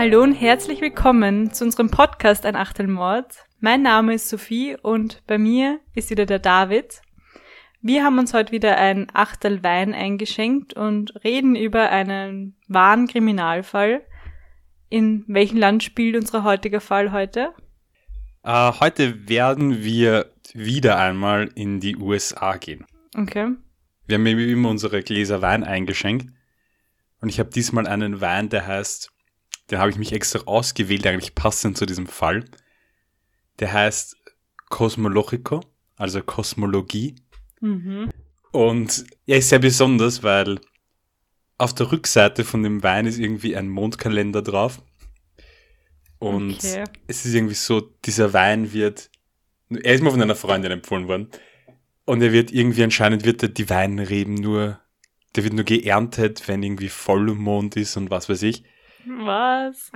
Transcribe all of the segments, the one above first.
Hallo und herzlich willkommen zu unserem Podcast Ein Achtelmord. Mein Name ist Sophie und bei mir ist wieder der David. Wir haben uns heute wieder ein Achtel Wein eingeschenkt und reden über einen wahren Kriminalfall. In welchem Land spielt unser heutiger Fall heute? Uh, heute werden wir wieder einmal in die USA gehen. Okay. Wir haben wie immer unsere Gläser Wein eingeschenkt. Und ich habe diesmal einen Wein, der heißt, den habe ich mich extra ausgewählt, eigentlich passend zu diesem Fall. Der heißt Cosmologico, also Kosmologie. Mhm. Und er ist sehr besonders, weil auf der Rückseite von dem Wein ist irgendwie ein Mondkalender drauf. Und Okay. es ist irgendwie so, dieser Wein wird, er ist mir von einer Freundin empfohlen worden. Und er wird irgendwie, anscheinend wird er die Weinreben nur, der wird nur geerntet, wenn irgendwie Vollmond ist und was weiß ich. Was?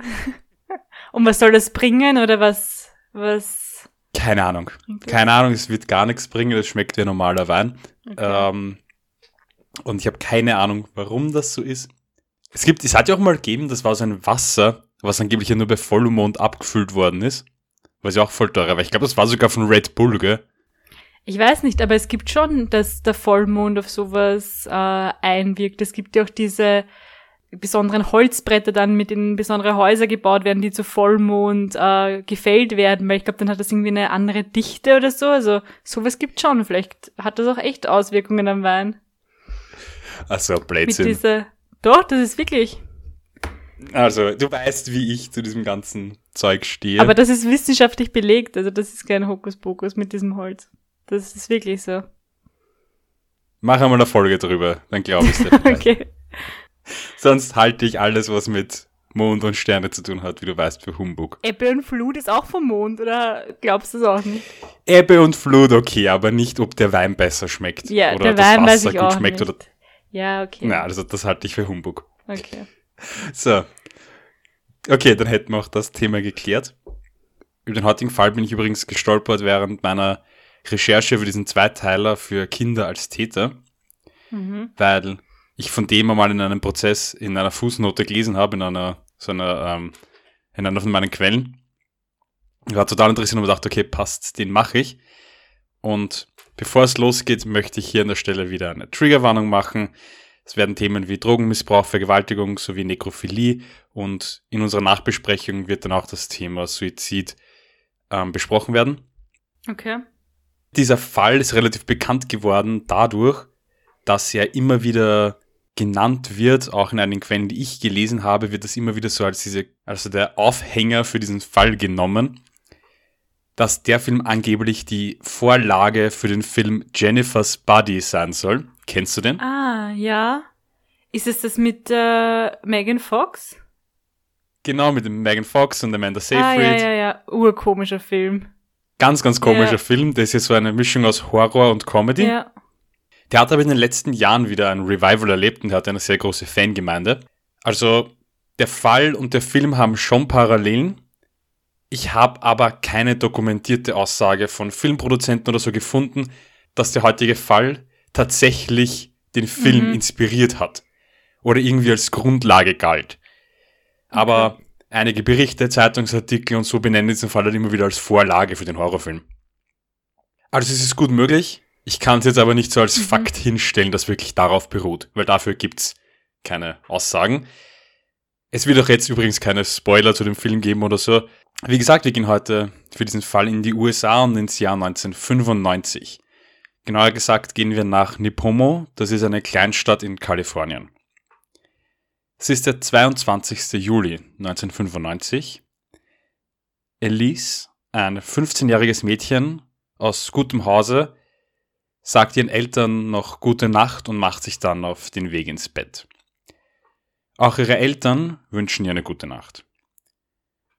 und was soll das bringen oder was, was? Keine Ahnung. Keine Ahnung, es wird gar nichts bringen, das schmeckt wie ein normaler Wein. Okay. Ähm, und ich habe keine Ahnung, warum das so ist. Es gibt, es hat ja auch mal gegeben, das war so ein Wasser, was angeblich ja nur bei Vollmond abgefüllt worden ist. Was ja auch voll teuer war. Ich glaube, das war sogar von Red Bull, gell? Ich weiß nicht, aber es gibt schon, dass der Vollmond auf sowas äh, einwirkt. Es gibt ja auch diese besonderen Holzbretter dann, mit denen besondere Häuser gebaut werden, die zu Vollmond äh, gefällt werden, weil ich glaube, dann hat das irgendwie eine andere Dichte oder so. Also sowas gibt schon. Vielleicht hat das auch echt Auswirkungen am Wein. Also, Mit Blödsinn. dieser. Doch, das ist wirklich. Also, du weißt, wie ich zu diesem ganzen Zeug stehe. Aber das ist wissenschaftlich belegt. Also das ist kein Hokuspokus mit diesem Holz. Das ist wirklich so. Mach einmal eine Folge drüber, dann glaube ich dir. Okay. Sonst halte ich alles, was mit Mond und Sterne zu tun hat, wie du weißt, für Humbug. Ebbe und Flut ist auch vom Mond, oder glaubst du es auch nicht? Ebbe und Flut, okay, aber nicht, ob der Wein besser schmeckt. Ja, oder der das Wein Wasser gut schmeckt. nicht. Oder, Ja, okay. na, also das halte ich für Humbug. Okay. So. Okay, dann hätten wir auch das Thema geklärt. Über den heutigen Fall bin ich übrigens gestolpert während meiner Recherche für diesen Zweiteiler für Kinder als Täter, Mhm. weil ich von dem einmal in einem Prozess in einer Fußnote gelesen habe, in einer, so einer, ähm, in einer von meinen Quellen. War total interessiert und mir gedacht, okay, passt, den mache ich. Und bevor es losgeht, möchte ich hier an der Stelle wieder eine Triggerwarnung machen. Es werden Themen wie Drogenmissbrauch, Vergewaltigung sowie Nekrophilie und in unserer Nachbesprechung wird dann auch das Thema Suizid ähm, besprochen werden. Okay. Dieser Fall ist relativ bekannt geworden dadurch, dass er immer wieder genannt wird, auch in einigen Quellen, die ich gelesen habe, wird das immer wieder so als diese, also der Aufhänger für diesen Fall genommen, dass der Film angeblich die Vorlage für den Film Jennifer's Body sein soll. Kennst du den? Ah, ja. Ist es das mit äh, Megan Fox? Genau, mit dem Megan Fox und Amanda Ah, Seyfried. ja, ja, ja. Urkomischer Film. Ganz, ganz komischer Ja. Film. Das ist so eine Mischung aus Horror und Comedy. Ja. Der hat aber in den letzten Jahren wieder ein Revival erlebt und hat eine sehr große Fangemeinde. Also der Fall und der Film haben schon Parallelen. Ich habe aber keine dokumentierte Aussage von Filmproduzenten oder so gefunden, dass der heutige Fall tatsächlich den Film Mhm. inspiriert hat oder irgendwie als Grundlage galt. Aber einige Berichte, Zeitungsartikel und so benennen diesen Fall halt immer wieder als Vorlage für den Horrorfilm. Also es ist gut möglich. Ich kann es jetzt aber nicht so als Mhm. Fakt hinstellen, dass wirklich darauf beruht, weil dafür gibt's keine Aussagen. Es wird auch jetzt übrigens keine Spoiler zu dem Film geben oder so. Wie gesagt, wir gehen heute für diesen Fall in die USA und ins Jahr 1995. Genauer gesagt gehen wir nach Nipomo, das ist eine Kleinstadt in Kalifornien. Es ist der 22. Juli 1995. Elise, ein 15-jähriges Mädchen aus gutem Hause, sagt ihren Eltern noch gute Nacht und macht sich dann auf den Weg ins Bett. Auch ihre Eltern wünschen ihr eine gute Nacht.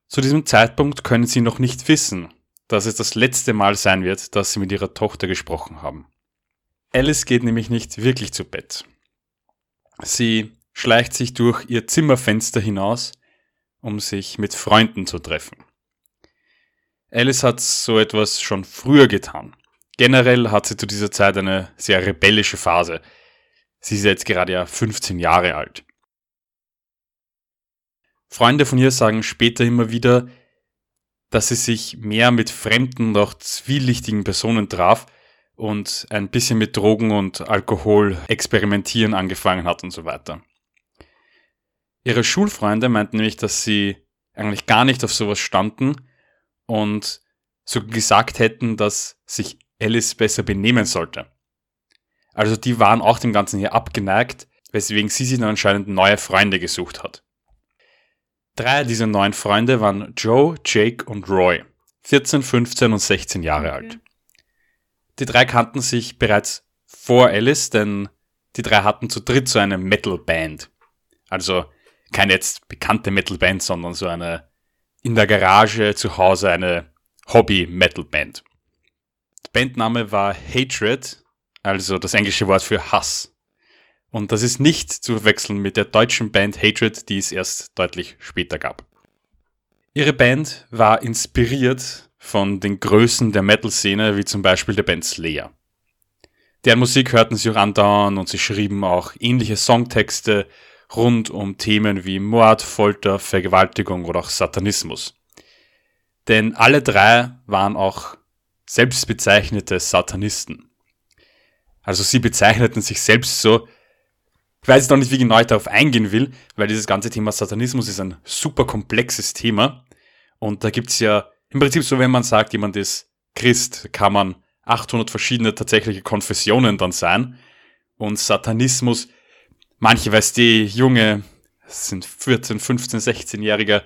Zu diesem Zeitpunkt können sie noch nicht wissen, dass es das letzte Mal sein wird, dass sie mit ihrer Tochter gesprochen haben. Alice geht nämlich nicht wirklich zu Bett. Sie schleicht sich durch ihr Zimmerfenster hinaus, um sich mit Freunden zu treffen. Alice hat so etwas schon früher getan. Generell hat sie zu dieser Zeit eine sehr rebellische Phase. Sie ist jetzt gerade ja 15 Jahre alt. Freunde von ihr sagen später immer wieder, dass sie sich mehr mit fremden und auch zwielichtigen Personen traf und ein bisschen mit Drogen und Alkohol experimentieren angefangen hat und so weiter. Ihre Schulfreunde meinten nämlich, dass sie eigentlich gar nicht auf sowas standen und so gesagt hätten, dass sich Alice besser benehmen sollte. Also die waren auch dem Ganzen hier abgeneigt, weswegen sie sich dann anscheinend neue Freunde gesucht hat. Drei dieser neuen Freunde waren Joe, Jake und Roy, 14, 15 und 16 Jahre okay. alt. Die drei kannten sich bereits vor Alice, denn die drei hatten zu dritt so eine Metal-Band. Also keine jetzt bekannte Metal-Band, sondern so eine in der Garage zu Hause eine Hobby-Metal-Band. Bandname war Hatred, also das englische Wort für Hass. Und das ist nicht zu verwechseln mit der deutschen Band Hatred, die es erst deutlich später gab. Ihre Band war inspiriert von den Größen der Metal-Szene, wie zum Beispiel der Band Slayer. Deren Musik hörten sie auch andauern und sie schrieben auch ähnliche Songtexte rund um Themen wie Mord, Folter, Vergewaltigung oder auch Satanismus. Denn alle drei waren auch selbstbezeichnete Satanisten. Also sie bezeichneten sich selbst so. Ich weiß noch nicht, wie genau ich darauf eingehen will, weil dieses ganze Thema Satanismus ist ein super komplexes Thema. Und da gibt's ja im Prinzip so, wenn man sagt, jemand ist Christ, kann man 800 verschiedene tatsächliche Konfessionen dann sein. Und Satanismus manche, weißt die junge, sind 14, 15, 16-Jährige,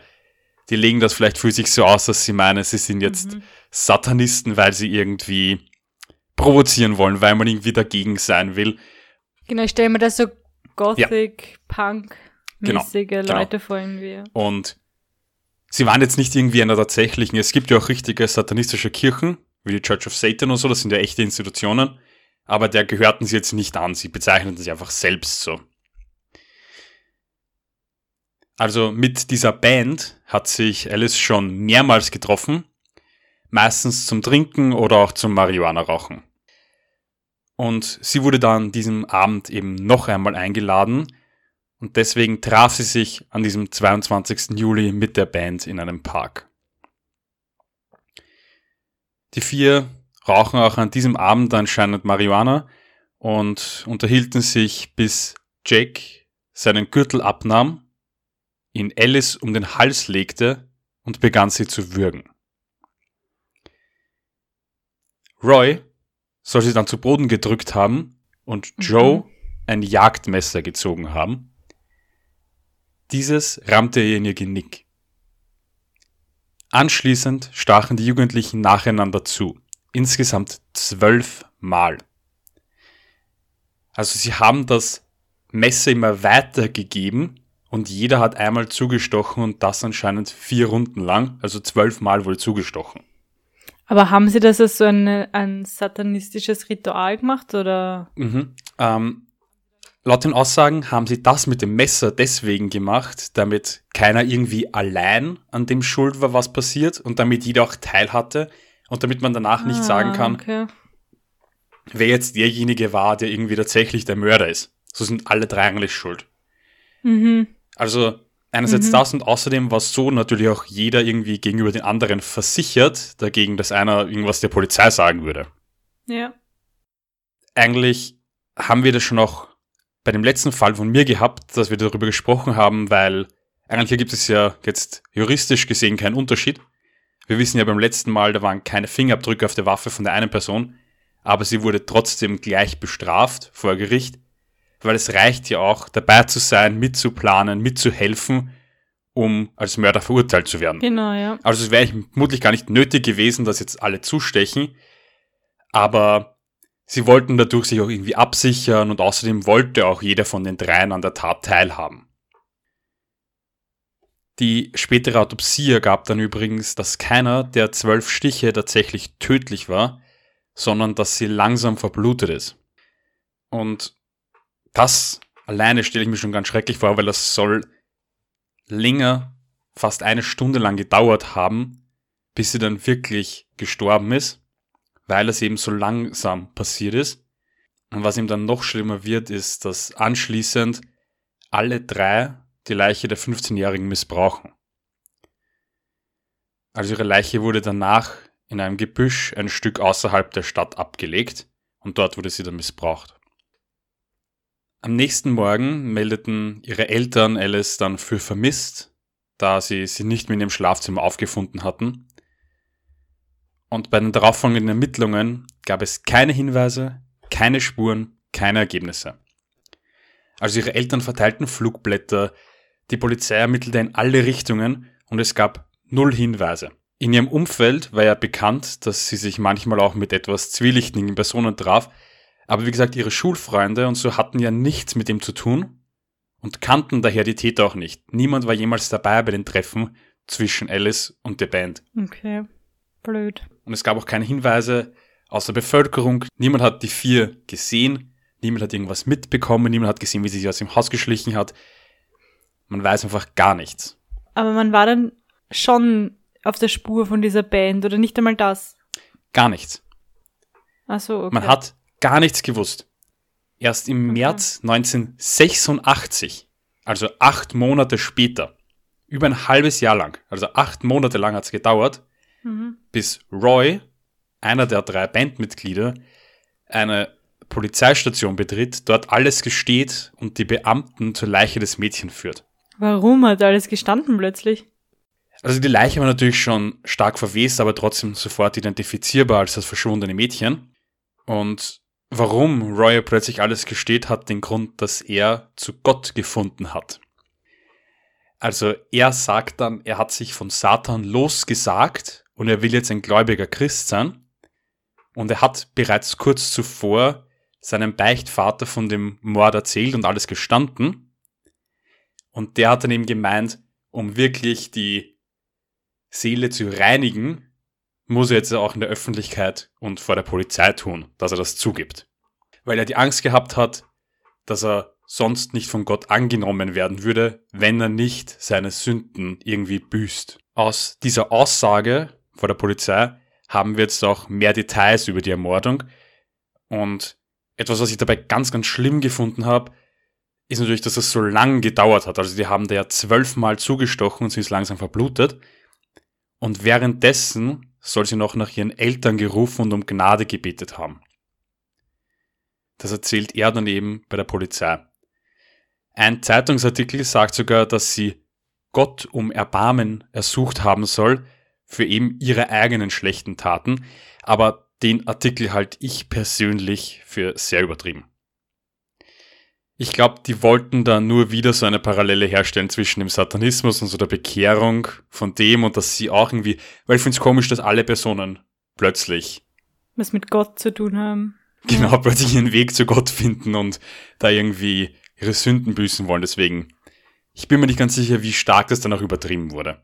die legen das vielleicht für sich so aus, dass sie meinen, sie sind jetzt mhm. Satanisten, weil sie irgendwie provozieren wollen, weil man irgendwie dagegen sein will. Genau, ich stelle mir das so Gothic, ja. Punk-mäßige genau, genau, Leute genau. vor irgendwie. Und sie waren jetzt nicht irgendwie einer tatsächlichen, es gibt ja auch richtige satanistische Kirchen, wie die Church of Satan und so, das sind ja echte Institutionen, aber der gehörten sie jetzt nicht an, sie bezeichneten sich einfach selbst so. Also mit dieser Band hat sich Alice schon mehrmals getroffen, meistens zum Trinken oder auch zum Marihuana-Rauchen. Und sie wurde dann diesem Abend eben noch einmal eingeladen und deswegen traf sie sich an diesem 22. Juli mit der Band in einem Park. Die vier rauchen auch an diesem Abend anscheinend Marihuana und unterhielten sich, bis Jake seinen Gürtel abnahm ihn Alice um den Hals legte und begann sie zu würgen. Roy soll sie dann zu Boden gedrückt haben und mhm. Joe ein Jagdmesser gezogen haben. Dieses rammte ihr in ihr Genick. Anschließend stachen die Jugendlichen nacheinander zu, insgesamt zwölf Mal. Also sie haben das Messer immer weitergegeben und jeder hat einmal zugestochen und das anscheinend vier Runden lang, also zwölfmal wohl zugestochen. Aber haben sie das als so eine, ein satanistisches Ritual gemacht oder? Mhm. Ähm, laut den Aussagen haben sie das mit dem Messer deswegen gemacht, damit keiner irgendwie allein an dem schuld war, was passiert und damit jeder auch teil hatte und damit man danach ah, nicht sagen kann, okay. wer jetzt derjenige war, der irgendwie tatsächlich der Mörder ist. So sind alle drei eigentlich schuld. Mhm. Also einerseits mhm. das und außerdem war so natürlich auch jeder irgendwie gegenüber den anderen versichert, dagegen, dass einer irgendwas der Polizei sagen würde. Ja. Eigentlich haben wir das schon auch bei dem letzten Fall von mir gehabt, dass wir darüber gesprochen haben, weil eigentlich gibt es ja jetzt juristisch gesehen keinen Unterschied. Wir wissen ja beim letzten Mal, da waren keine Fingerabdrücke auf der Waffe von der einen Person, aber sie wurde trotzdem gleich bestraft vor Gericht weil es reicht ja auch, dabei zu sein, mitzuplanen, mitzuhelfen, um als Mörder verurteilt zu werden. Genau, ja. Also es wäre vermutlich gar nicht nötig gewesen, dass jetzt alle zustechen, aber sie wollten dadurch sich auch irgendwie absichern und außerdem wollte auch jeder von den dreien an der Tat teilhaben. Die spätere Autopsie ergab dann übrigens, dass keiner der zwölf Stiche tatsächlich tödlich war, sondern dass sie langsam verblutet ist. Und das alleine stelle ich mir schon ganz schrecklich vor, weil das soll länger, fast eine Stunde lang gedauert haben, bis sie dann wirklich gestorben ist, weil es eben so langsam passiert ist. Und was ihm dann noch schlimmer wird, ist, dass anschließend alle drei die Leiche der 15-Jährigen missbrauchen. Also ihre Leiche wurde danach in einem Gebüsch ein Stück außerhalb der Stadt abgelegt und dort wurde sie dann missbraucht. Am nächsten Morgen meldeten ihre Eltern Alice dann für vermisst, da sie sie nicht mehr in ihrem Schlafzimmer aufgefunden hatten. Und bei den darauffolgenden Ermittlungen gab es keine Hinweise, keine Spuren, keine Ergebnisse. Also ihre Eltern verteilten Flugblätter, die Polizei ermittelte in alle Richtungen und es gab null Hinweise. In ihrem Umfeld war ja bekannt, dass sie sich manchmal auch mit etwas zwielichtigen Personen traf, aber wie gesagt, ihre Schulfreunde und so hatten ja nichts mit ihm zu tun und kannten daher die Täter auch nicht. Niemand war jemals dabei bei den Treffen zwischen Alice und der Band. Okay, blöd. Und es gab auch keine Hinweise aus der Bevölkerung. Niemand hat die vier gesehen, niemand hat irgendwas mitbekommen, niemand hat gesehen, wie sie sich aus dem Haus geschlichen hat. Man weiß einfach gar nichts. Aber man war dann schon auf der Spur von dieser Band oder nicht einmal das? Gar nichts. Ach so, okay. Man hat gar nichts gewusst. Erst im Okay. März 1986, also acht Monate später, über ein halbes Jahr lang, also acht Monate lang hat es gedauert, Mhm. bis Roy, einer der drei Bandmitglieder, eine Polizeistation betritt, dort alles gesteht und die Beamten zur Leiche des Mädchens führt. Warum hat alles gestanden plötzlich? Also die Leiche war natürlich schon stark verwest, aber trotzdem sofort identifizierbar als das verschwundene Mädchen. Und warum Roy plötzlich alles gesteht, hat den Grund, dass er zu Gott gefunden hat. Also er sagt dann, er hat sich von Satan losgesagt und er will jetzt ein gläubiger Christ sein. Und er hat bereits kurz zuvor seinem Beichtvater von dem Mord erzählt und alles gestanden. Und der hat dann eben gemeint, um wirklich die Seele zu reinigen, muss er jetzt auch in der Öffentlichkeit und vor der Polizei tun, dass er das zugibt. Weil er die Angst gehabt hat, dass er sonst nicht von Gott angenommen werden würde, wenn er nicht seine Sünden irgendwie büßt. Aus dieser Aussage vor der Polizei haben wir jetzt auch mehr Details über die Ermordung. Und etwas, was ich dabei ganz, ganz schlimm gefunden habe, ist natürlich, dass es so lang gedauert hat. Also die haben da ja zwölfmal zugestochen und sie ist langsam verblutet. Und währenddessen soll sie noch nach ihren Eltern gerufen und um Gnade gebetet haben. Das erzählt er dann eben bei der Polizei. Ein Zeitungsartikel sagt sogar, dass sie Gott um Erbarmen ersucht haben soll für eben ihre eigenen schlechten Taten, aber den Artikel halte ich persönlich für sehr übertrieben. Ich glaube, die wollten da nur wieder so eine Parallele herstellen zwischen dem Satanismus und so der Bekehrung von dem und dass sie auch irgendwie, weil ich finde es komisch, dass alle Personen plötzlich, Was mit Gott zu tun haben. genau, plötzlich ihren Weg zu Gott finden und da irgendwie ihre Sünden büßen wollen. Deswegen, ich bin mir nicht ganz sicher, wie stark das dann auch übertrieben wurde.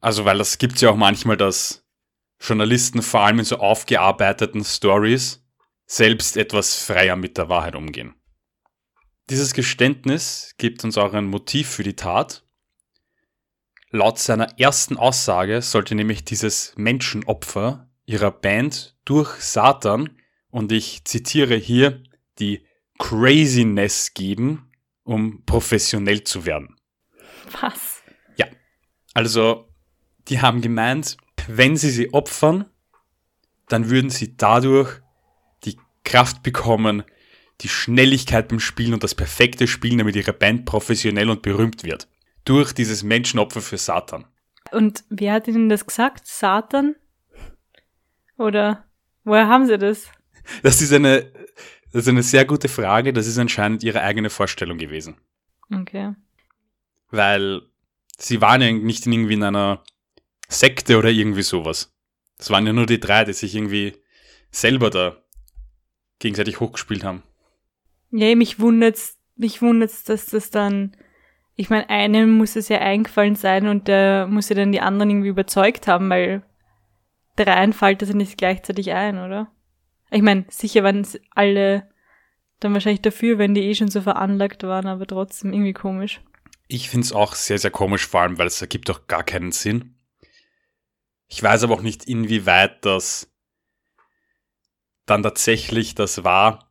Also, weil das gibt's ja auch manchmal, dass Journalisten vor allem in so aufgearbeiteten Stories selbst etwas freier mit der Wahrheit umgehen. Dieses Geständnis gibt uns auch ein Motiv für die Tat. Laut seiner ersten Aussage sollte nämlich dieses Menschenopfer ihrer Band durch Satan, und ich zitiere hier, die Craziness geben, um professionell zu werden. Was? Also, die haben gemeint, wenn sie sie opfern, dann würden sie dadurch die Kraft bekommen, die Schnelligkeit beim Spielen und das perfekte Spielen, damit ihre Band professionell und berühmt wird. Durch dieses Menschenopfer für Satan. Und wer hat Ihnen das gesagt? Satan? Oder woher haben Sie das? Das ist eine, das ist eine sehr gute Frage. Das ist anscheinend ihre eigene Vorstellung gewesen. Okay. Weil sie waren ja nicht irgendwie in einer Sekte oder irgendwie sowas. Das waren ja nur die drei, die sich irgendwie selber da gegenseitig hochgespielt haben. Ja, mich wundert's, mich wundert's, dass das dann, ich meine, einem muss es ja eingefallen sein und der muss ja dann die anderen irgendwie überzeugt haben, weil dreien fällt das ja nicht gleichzeitig ein, oder? Ich meine, sicher waren alle dann wahrscheinlich dafür, wenn die eh schon so veranlagt waren, aber trotzdem irgendwie komisch. Ich finde es auch sehr, sehr komisch, vor allem, weil es ergibt doch gar keinen Sinn. Ich weiß aber auch nicht, inwieweit das dann tatsächlich das war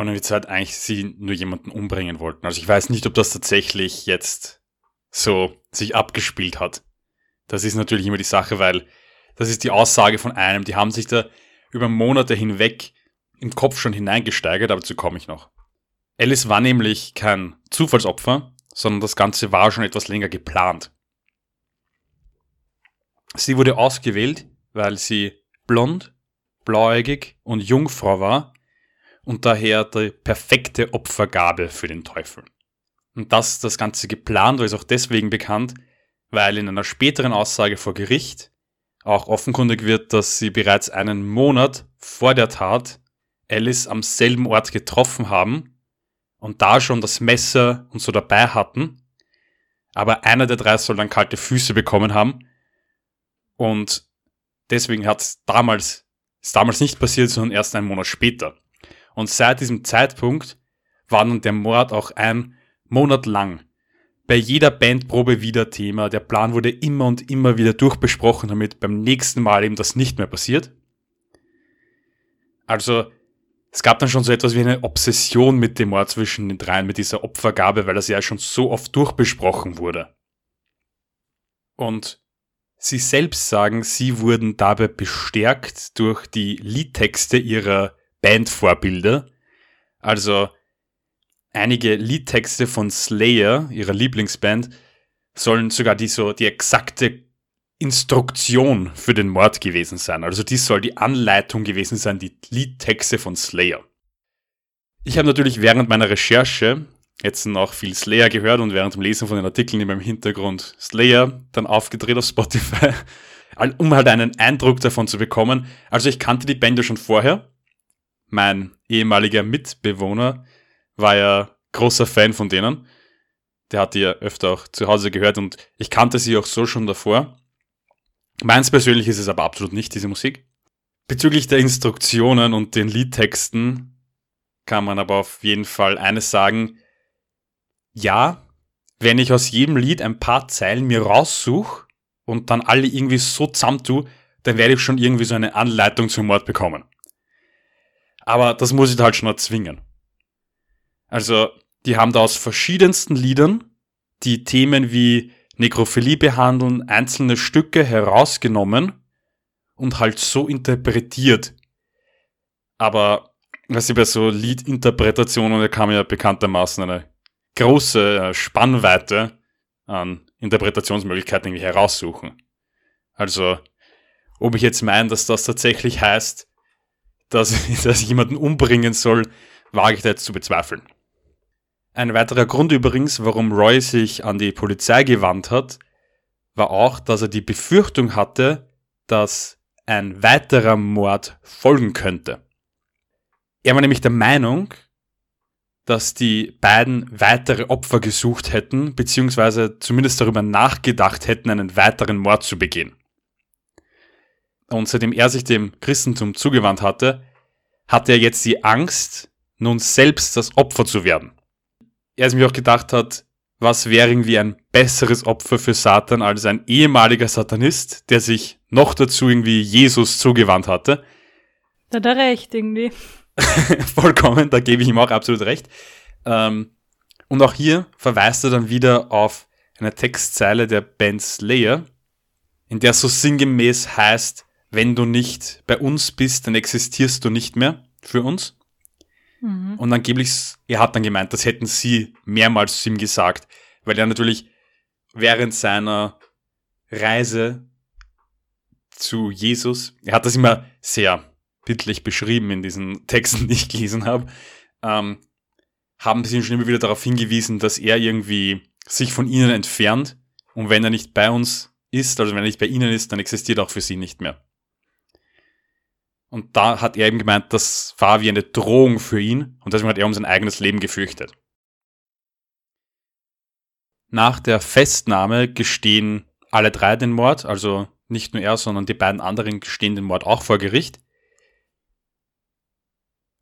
Und in der Zeit eigentlich sie nur jemanden umbringen wollten. Also ich weiß nicht, ob das tatsächlich jetzt so sich abgespielt hat. Das ist natürlich immer die Sache, weil das ist die Aussage von einem, die haben sich da über Monate hinweg im Kopf schon hineingesteigert, aber dazu komme ich noch. Alice war nämlich kein Zufallsopfer, sondern das Ganze war schon etwas länger geplant. Sie wurde ausgewählt, weil sie blond, blauäugig und Jungfrau war und daher die perfekte Opfergabe für den Teufel. Und dass das Ganze geplant war, ist auch deswegen bekannt, weil in einer späteren Aussage vor Gericht auch offenkundig wird, dass sie bereits einen Monat vor der Tat Alice am selben Ort getroffen haben und da schon das Messer und so dabei hatten. Aber einer der drei soll dann kalte Füße bekommen haben. Und deswegen hat es damals, damals nicht passiert, sondern erst einen Monat später. Und seit diesem Zeitpunkt war dann der Mord auch ein Monat lang bei jeder Bandprobe wieder Thema. Der Plan wurde immer und immer wieder durchbesprochen, damit beim nächsten Mal eben das nicht mehr passiert. Also es gab dann schon so etwas wie eine Obsession mit dem Mord zwischen den dreien, mit dieser Opfergabe, weil das ja schon so oft durchbesprochen wurde. Und sie selbst sagen, sie wurden dabei bestärkt durch die Liedtexte ihrer Bandvorbilder. Also einige Liedtexte von Slayer, ihrer Lieblingsband, sollen sogar die so die exakte Instruktion für den Mord gewesen sein. Also dies soll die Anleitung gewesen sein, die Liedtexte von Slayer. Ich habe natürlich während meiner Recherche jetzt noch viel Slayer gehört und während dem Lesen von den Artikeln in meinem Hintergrund Slayer dann aufgedreht auf Spotify, um halt einen Eindruck davon zu bekommen. Also ich kannte die Band schon vorher. Mein ehemaliger Mitbewohner war ja großer Fan von denen. Der hat die ja öfter auch zu Hause gehört und ich kannte sie auch so schon davor. Meins persönlich ist es aber absolut nicht, diese Musik. Bezüglich der Instruktionen und den Liedtexten kann man aber auf jeden Fall eines sagen. Ja, wenn ich aus jedem Lied ein paar Zeilen mir raussuche und dann alle irgendwie so zusammentue, dann werde ich schon irgendwie so eine Anleitung zum Mord bekommen. Aber das muss ich halt schon erzwingen. Also, die haben da aus verschiedensten Liedern die Themen wie Nekrophilie behandeln, einzelne Stücke herausgenommen und halt so interpretiert. Aber, was ich bei so Liedinterpretationen, da kann man ja bekanntermaßen eine große äh, Spannweite an Interpretationsmöglichkeiten irgendwie heraussuchen. Also, ob ich jetzt meine, dass das tatsächlich heißt, dass, dass ich jemanden umbringen soll, wage ich da jetzt zu bezweifeln. Ein weiterer Grund übrigens, warum Roy sich an die Polizei gewandt hat, war auch, dass er die Befürchtung hatte, dass ein weiterer Mord folgen könnte. Er war nämlich der Meinung, dass die beiden weitere Opfer gesucht hätten, beziehungsweise zumindest darüber nachgedacht hätten, einen weiteren Mord zu begehen. Und seitdem er sich dem Christentum zugewandt hatte, hatte er jetzt die Angst, nun selbst das Opfer zu werden er sich auch gedacht hat, was wäre irgendwie ein besseres Opfer für Satan als ein ehemaliger Satanist, der sich noch dazu irgendwie Jesus zugewandt hatte. Da hat er recht irgendwie. Vollkommen, da gebe ich ihm auch absolut recht. Ähm, und auch hier verweist er dann wieder auf eine Textzeile der Band Slayer, in der so sinngemäß heißt, wenn du nicht bei uns bist, dann existierst du nicht mehr für uns. Mhm. Und angeblich, er hat dann gemeint, das hätten sie mehrmals zu ihm gesagt, weil er natürlich während seiner Reise zu Jesus, er hat das immer sehr bildlich beschrieben in diesen Texten, die ich gelesen habe, ähm, haben sie ihn schon immer wieder darauf hingewiesen, dass er irgendwie sich von ihnen entfernt und wenn er nicht bei uns ist, also wenn er nicht bei ihnen ist, dann existiert er auch für sie nicht mehr. Und da hat er eben gemeint, das war wie eine Drohung für ihn und deswegen hat er um sein eigenes Leben gefürchtet. Nach der Festnahme gestehen alle drei den Mord, also nicht nur er, sondern die beiden anderen gestehen den Mord auch vor Gericht.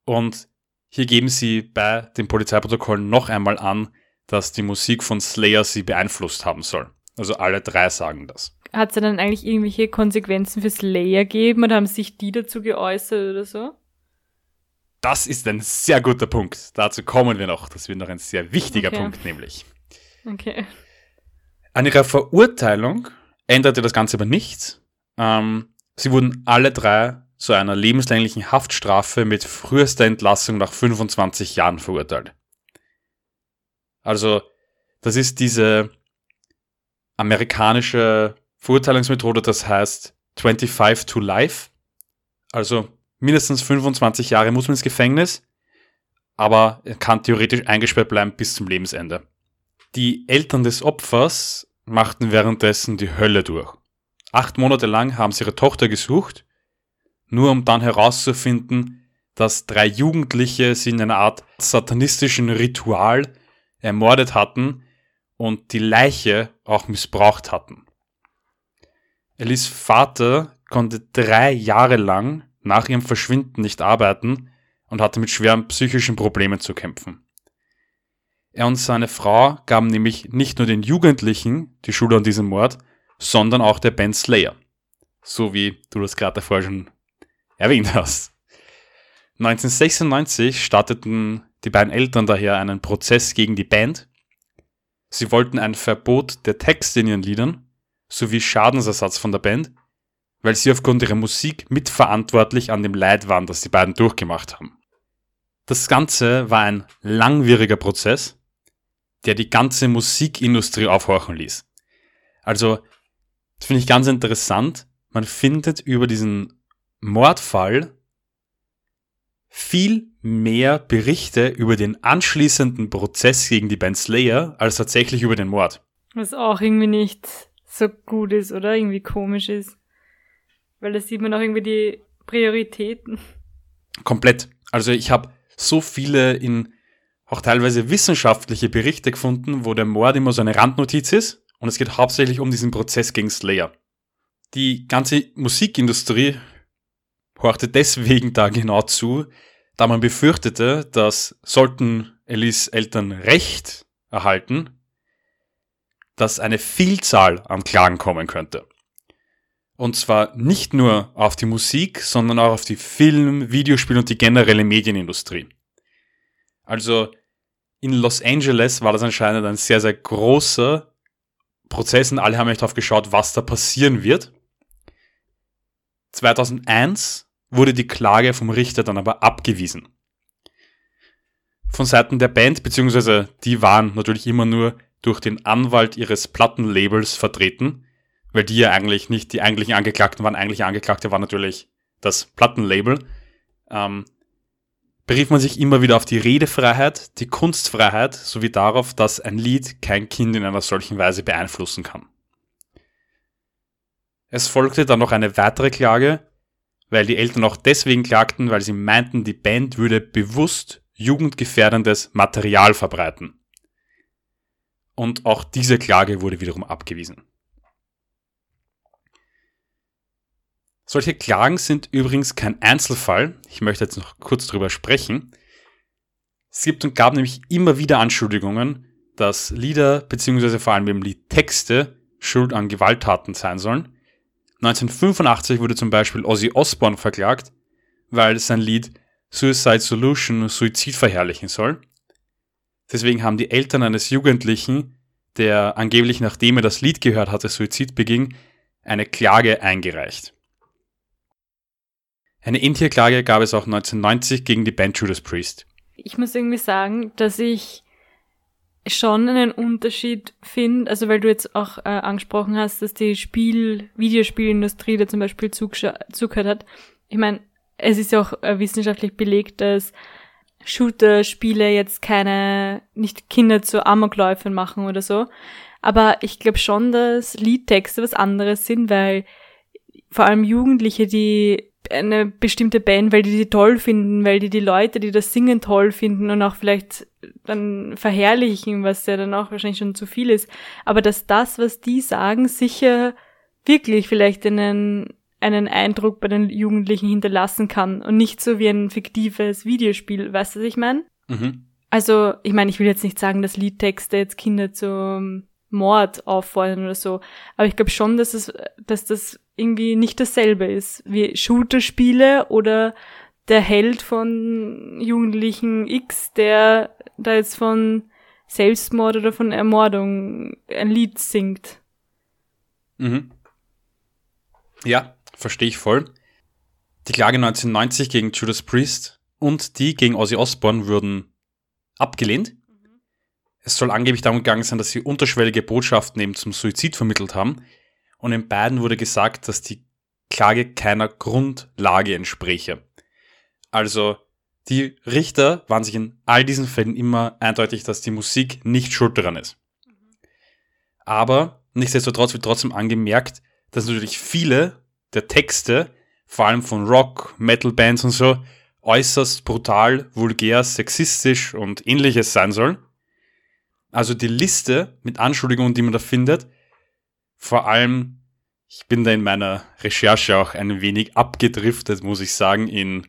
Und hier geben sie bei dem Polizeiprotokoll noch einmal an, dass die Musik von Slayer sie beeinflusst haben soll. Also alle drei sagen das hat es dann eigentlich irgendwelche Konsequenzen fürs Layer gegeben oder haben sich die dazu geäußert oder so? Das ist ein sehr guter Punkt. Dazu kommen wir noch. Das wird noch ein sehr wichtiger Okay. Punkt, nämlich. Okay. An ihrer Verurteilung änderte das Ganze aber nichts. Ähm, sie wurden alle drei zu einer lebenslänglichen Haftstrafe mit frühester Entlassung nach 25 Jahren verurteilt. Also, das ist diese amerikanische Verurteilungsmethode, das heißt 25 to life. Also mindestens 25 Jahre muss man ins Gefängnis, aber er kann theoretisch eingesperrt bleiben bis zum Lebensende. Die Eltern des Opfers machten währenddessen die Hölle durch. Acht Monate lang haben sie ihre Tochter gesucht, nur um dann herauszufinden, dass drei Jugendliche sie in einer Art satanistischen Ritual ermordet hatten und die Leiche auch missbraucht hatten. Elis Vater konnte drei Jahre lang nach ihrem Verschwinden nicht arbeiten und hatte mit schweren psychischen Problemen zu kämpfen. Er und seine Frau gaben nämlich nicht nur den Jugendlichen die Schuld an diesem Mord, sondern auch der Band Slayer. So wie du das gerade vorher schon erwähnt hast. 1996 starteten die beiden Eltern daher einen Prozess gegen die Band. Sie wollten ein Verbot der Texte in ihren Liedern sowie Schadensersatz von der Band, weil sie aufgrund ihrer Musik mitverantwortlich an dem Leid waren, das die beiden durchgemacht haben. Das Ganze war ein langwieriger Prozess, der die ganze Musikindustrie aufhorchen ließ. Also, das finde ich ganz interessant. Man findet über diesen Mordfall viel mehr Berichte über den anschließenden Prozess gegen die Band Slayer als tatsächlich über den Mord. Was auch irgendwie nicht so gut ist, oder? Irgendwie komisch ist. Weil da sieht man auch irgendwie die Prioritäten. Komplett. Also ich habe so viele in auch teilweise wissenschaftliche Berichte gefunden, wo der Mord immer so eine Randnotiz ist und es geht hauptsächlich um diesen Prozess gegen Slayer. Die ganze Musikindustrie horchte deswegen da genau zu, da man befürchtete, dass sollten Elis Eltern Recht erhalten, dass eine Vielzahl an Klagen kommen könnte. Und zwar nicht nur auf die Musik, sondern auch auf die Film-, Videospiel- und die generelle Medienindustrie. Also in Los Angeles war das anscheinend ein sehr, sehr großer Prozess und alle haben echt darauf geschaut, was da passieren wird. 2001 wurde die Klage vom Richter dann aber abgewiesen. Von Seiten der Band, beziehungsweise die waren natürlich immer nur durch den Anwalt ihres Plattenlabels vertreten, weil die ja eigentlich nicht die eigentlichen Angeklagten waren. Eigentliche Angeklagte war natürlich das Plattenlabel. Ähm, berief man sich immer wieder auf die Redefreiheit, die Kunstfreiheit sowie darauf, dass ein Lied kein Kind in einer solchen Weise beeinflussen kann. Es folgte dann noch eine weitere Klage, weil die Eltern auch deswegen klagten, weil sie meinten, die Band würde bewusst jugendgefährdendes Material verbreiten. Und auch diese Klage wurde wiederum abgewiesen. Solche Klagen sind übrigens kein Einzelfall. Ich möchte jetzt noch kurz drüber sprechen. Es gibt und gab nämlich immer wieder Anschuldigungen, dass Lieder bzw. vor allem eben Liedtexte schuld an Gewalttaten sein sollen. 1985 wurde zum Beispiel Ozzy Osbourne verklagt, weil sein Lied Suicide Solution Suizid verherrlichen soll. Deswegen haben die Eltern eines Jugendlichen, der angeblich nachdem er das Lied gehört hatte Suizid beging, eine Klage eingereicht. Eine ähnliche Klage gab es auch 1990 gegen die Band Judas Priest. Ich muss irgendwie sagen, dass ich schon einen Unterschied finde, also weil du jetzt auch äh, angesprochen hast, dass die Spiel, Videospielindustrie da zum Beispiel zugehört hat. Ich meine, es ist ja auch äh, wissenschaftlich belegt, dass Shooter-Spiele jetzt keine, nicht Kinder zu Amokläufen machen oder so. Aber ich glaube schon, dass Liedtexte was anderes sind, weil vor allem Jugendliche, die eine bestimmte Band, weil die die toll finden, weil die die Leute, die das singen, toll finden und auch vielleicht dann verherrlichen, was ja dann auch wahrscheinlich schon zu viel ist. Aber dass das, was die sagen, sicher wirklich vielleicht einen, einen Eindruck bei den Jugendlichen hinterlassen kann und nicht so wie ein fiktives Videospiel. Weißt du, was ich meine? Mhm. Also, ich meine, ich will jetzt nicht sagen, dass Liedtexte jetzt Kinder zum Mord auffordern oder so, aber ich glaube schon, dass es, dass das irgendwie nicht dasselbe ist wie Shooter-Spiele oder der Held von Jugendlichen X, der da jetzt von Selbstmord oder von Ermordung ein Lied singt. Mhm. Ja, verstehe ich voll. Die Klage 1990 gegen Judas Priest und die gegen Ozzy Osbourne wurden abgelehnt. Es soll angeblich darum gegangen sein, dass sie unterschwellige Botschaften eben zum Suizid vermittelt haben. Und in beiden wurde gesagt, dass die Klage keiner Grundlage entspräche. Also die Richter waren sich in all diesen Fällen immer eindeutig, dass die Musik nicht schuld daran ist. Aber nichtsdestotrotz wird trotzdem angemerkt, dass natürlich viele der Texte, vor allem von Rock, Metal-Bands und so, äußerst brutal, vulgär, sexistisch und ähnliches sein sollen. Also die Liste mit Anschuldigungen, die man da findet, vor allem, ich bin da in meiner Recherche auch ein wenig abgedriftet, muss ich sagen, in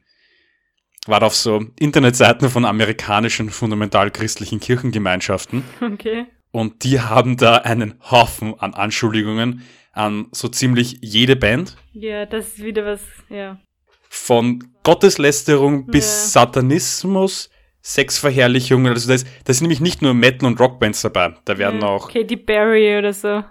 war auf so Internetseiten von amerikanischen fundamental-christlichen Kirchengemeinschaften. Okay. Und die haben da einen Haufen an Anschuldigungen an so ziemlich jede Band. Ja, das ist wieder was, ja. Von Gotteslästerung bis ja. Satanismus, Sexverherrlichung. Also das, das sind nämlich nicht nur Metal- und Rockbands dabei. Da werden ja. auch. Katy Perry oder so.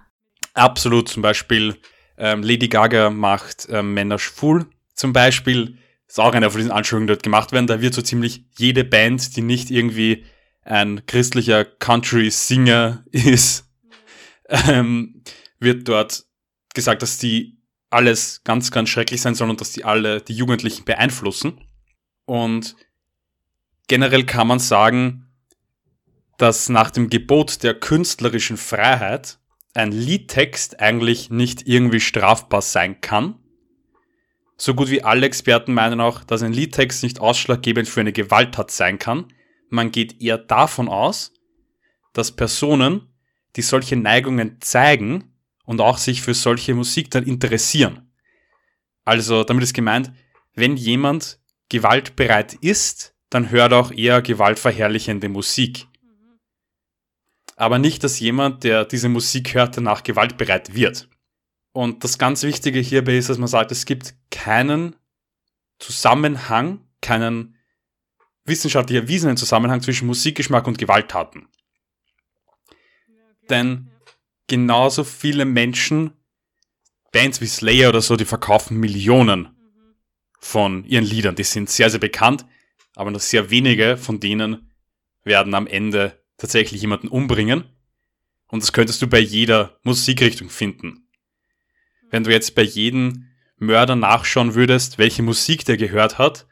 Absolut. Zum Beispiel ähm, Lady Gaga macht ähm, Männer schwul. Zum Beispiel ist auch eine von diesen Anschuldigungen dort gemacht werden. Da wird so ziemlich jede Band, die nicht irgendwie ein christlicher Country-Singer ist, ähm, wird dort gesagt, dass die alles ganz, ganz schrecklich sein sollen und dass die alle die Jugendlichen beeinflussen. Und generell kann man sagen, dass nach dem Gebot der künstlerischen Freiheit ein Liedtext eigentlich nicht irgendwie strafbar sein kann so gut wie alle Experten meinen auch, dass ein Liedtext nicht ausschlaggebend für eine Gewalttat sein kann. Man geht eher davon aus, dass Personen, die solche Neigungen zeigen und auch sich für solche Musik dann interessieren. Also damit ist gemeint, wenn jemand gewaltbereit ist, dann hört auch eher gewaltverherrlichende Musik. Aber nicht, dass jemand, der diese Musik hört, danach gewaltbereit wird. Und das ganz Wichtige hierbei ist, dass man sagt, es gibt keinen Zusammenhang, keinen wissenschaftlich erwiesenen Zusammenhang zwischen Musikgeschmack und Gewalttaten. Denn genauso viele Menschen, Bands wie Slayer oder so, die verkaufen Millionen von ihren Liedern. Die sind sehr, sehr bekannt, aber nur sehr wenige von denen werden am Ende tatsächlich jemanden umbringen. Und das könntest du bei jeder Musikrichtung finden wenn du jetzt bei jedem Mörder nachschauen würdest, welche Musik der gehört hat,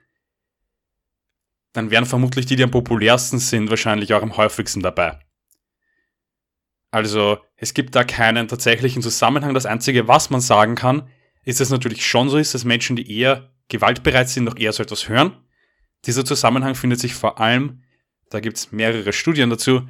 dann wären vermutlich die, die am populärsten sind, wahrscheinlich auch am häufigsten dabei. Also es gibt da keinen tatsächlichen Zusammenhang. Das Einzige, was man sagen kann, ist, dass es natürlich schon so ist, dass Menschen, die eher gewaltbereit sind, noch eher so etwas hören. Dieser Zusammenhang findet sich vor allem, da gibt es mehrere Studien dazu,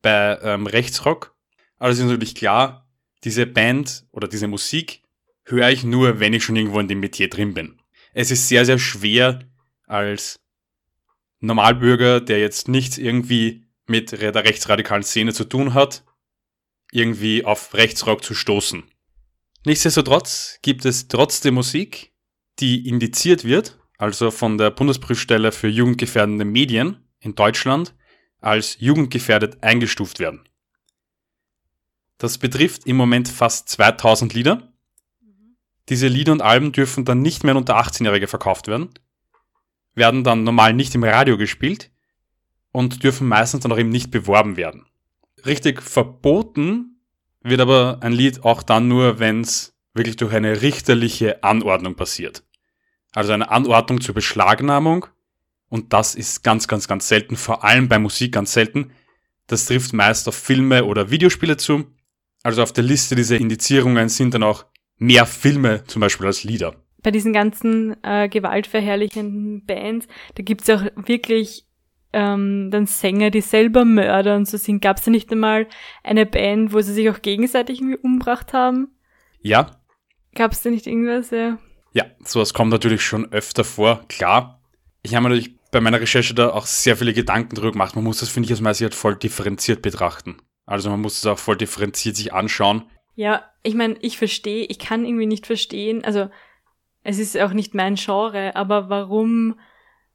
bei ähm, Rechtsrock. Also ist natürlich klar, diese Band oder diese Musik höre ich nur, wenn ich schon irgendwo in dem Metier drin bin. Es ist sehr, sehr schwer als Normalbürger, der jetzt nichts irgendwie mit der rechtsradikalen Szene zu tun hat, irgendwie auf Rechtsrock zu stoßen. Nichtsdestotrotz gibt es trotzdem Musik, die indiziert wird, also von der Bundesprüfstelle für jugendgefährdende Medien in Deutschland als jugendgefährdet eingestuft werden. Das betrifft im Moment fast 2000 Lieder diese Lieder und Alben dürfen dann nicht mehr unter 18-Jährige verkauft werden, werden dann normal nicht im Radio gespielt und dürfen meistens dann auch eben nicht beworben werden. Richtig verboten wird aber ein Lied auch dann nur, wenn es wirklich durch eine richterliche Anordnung passiert. Also eine Anordnung zur Beschlagnahmung und das ist ganz, ganz, ganz selten, vor allem bei Musik ganz selten. Das trifft meist auf Filme oder Videospiele zu. Also auf der Liste dieser Indizierungen sind dann auch mehr Filme zum Beispiel als Lieder. Bei diesen ganzen äh, gewaltverherrlichenden Bands, da gibt's auch wirklich ähm, dann Sänger, die selber Mörder und so sind. Gab's da nicht einmal eine Band, wo sie sich auch gegenseitig irgendwie umgebracht haben? Ja. Gab's da nicht irgendwas? Ja, ja sowas kommt natürlich schon öfter vor, klar. Ich habe natürlich bei meiner Recherche da auch sehr viele Gedanken drüber gemacht. Man muss das, finde ich, aus meiner Sicht voll differenziert betrachten. Also man muss es auch voll differenziert sich anschauen. Ja, ich meine, ich verstehe, ich kann irgendwie nicht verstehen, also es ist auch nicht mein Genre, aber warum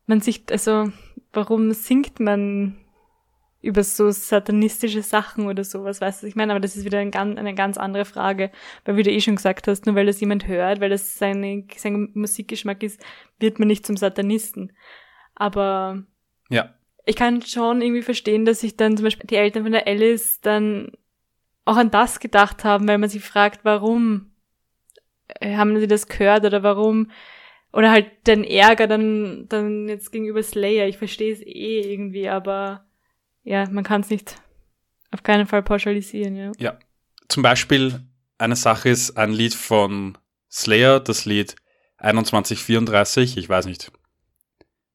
man sich, also warum singt man über so satanistische Sachen oder sowas, weißt du, ich meine, aber das ist wieder ein eine ganz andere Frage, weil wie du eh schon gesagt hast, nur weil das jemand hört, weil das seine, sein Musikgeschmack ist, wird man nicht zum Satanisten. Aber Ja. ich kann schon irgendwie verstehen, dass sich dann zum Beispiel die Eltern von der Alice dann auch an das gedacht haben, weil man sich fragt, warum äh, haben sie das gehört oder warum oder halt den Ärger dann dann jetzt gegenüber Slayer. Ich verstehe es eh irgendwie, aber ja, man kann es nicht auf keinen Fall pauschalisieren, ja. Zum Beispiel eine Sache ist ein Lied von Slayer, das Lied 2134, ich weiß nicht,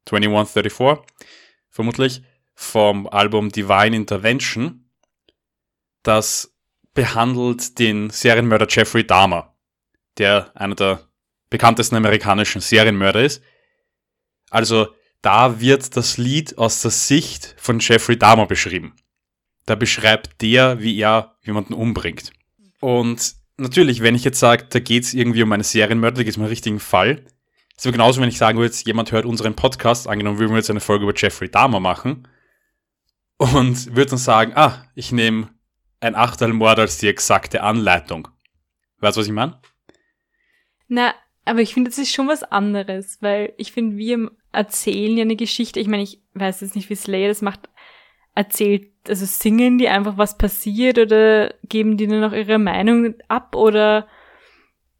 2134, vermutlich, vom Album Divine Intervention, das behandelt den Serienmörder Jeffrey Dahmer, der einer der bekanntesten amerikanischen Serienmörder ist. Also da wird das Lied aus der Sicht von Jeffrey Dahmer beschrieben. Da beschreibt der, wie er jemanden umbringt. Und natürlich, wenn ich jetzt sage, da geht's irgendwie um einen Serienmörder, da geht's um einen richtigen Fall. Es wäre genauso, wenn ich sagen würde, jemand hört unseren Podcast, angenommen, würden wir jetzt eine Folge über Jeffrey Dahmer machen und würde dann sagen, ah, ich nehme ein Achtelmord als die exakte Anleitung. Weißt du, was ich meine? Na, aber ich finde, das ist schon was anderes, weil ich finde, wir erzählen ja eine Geschichte. Ich meine, ich weiß jetzt nicht, wie Slayer das macht. Erzählt, also singen die einfach, was passiert oder geben die nur noch ihre Meinung ab oder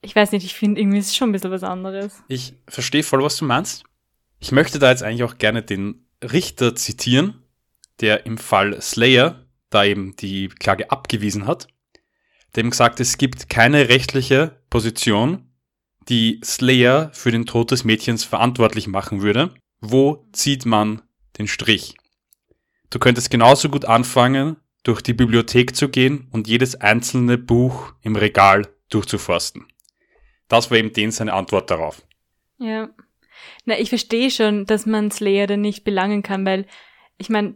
ich weiß nicht, ich finde irgendwie ist es schon ein bisschen was anderes. Ich verstehe voll, was du meinst. Ich möchte da jetzt eigentlich auch gerne den Richter zitieren, der im Fall Slayer da eben die Klage abgewiesen hat. Dem gesagt, es gibt keine rechtliche Position, die Slayer für den Tod des Mädchens verantwortlich machen würde. Wo zieht man den Strich? Du könntest genauso gut anfangen, durch die Bibliothek zu gehen und jedes einzelne Buch im Regal durchzuforsten. Das war eben den seine Antwort darauf. Ja. Na, ich verstehe schon, dass man Slayer dann nicht belangen kann, weil ich meine,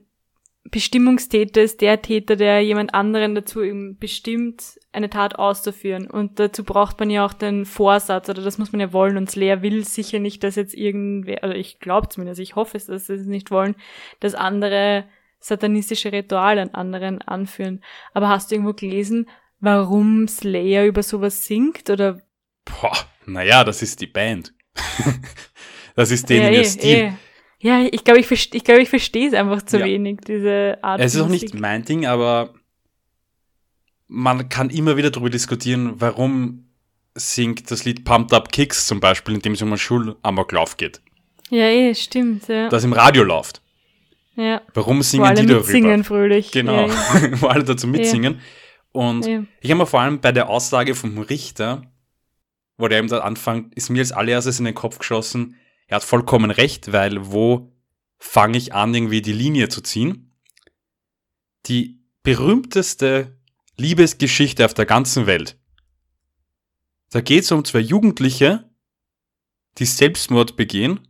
Bestimmungstäter ist der Täter, der jemand anderen dazu eben bestimmt, eine Tat auszuführen. Und dazu braucht man ja auch den Vorsatz, oder das muss man ja wollen. Und Slayer will sicher nicht, dass jetzt irgendwer, oder ich glaube zumindest, ich hoffe es, dass sie es nicht wollen, dass andere satanistische Rituale an anderen anführen. Aber hast du irgendwo gelesen, warum Slayer über sowas singt? Oder Boah, naja, das ist die Band. das ist denen ja, ihr eh, Stil. eh. Ja, ich glaube, ich, ich, glaub, ich verstehe es einfach zu Ja. wenig, diese Art Es ist auch nicht mein Ding, aber man kann immer wieder darüber diskutieren, warum singt das Lied Pumped Up Kicks zum Beispiel, in dem es um einen Schulamoklauf geht, Ja, eh, stimmt, ja. das im Radio läuft. ja. Warum singen die darüber? mitsingen fröhlich. Genau, Ja, ja. wo alle dazu mitsingen. Und ich habe mir vor allem bei der Aussage vom Richter, wo der eben da anfängt, ist mir als allererstes in den Kopf geschossen, er hat vollkommen recht, weil wo fange ich an, irgendwie die Linie zu ziehen? Die berühmteste Liebesgeschichte auf der ganzen Welt. Da geht es um zwei Jugendliche, die Selbstmord begehen,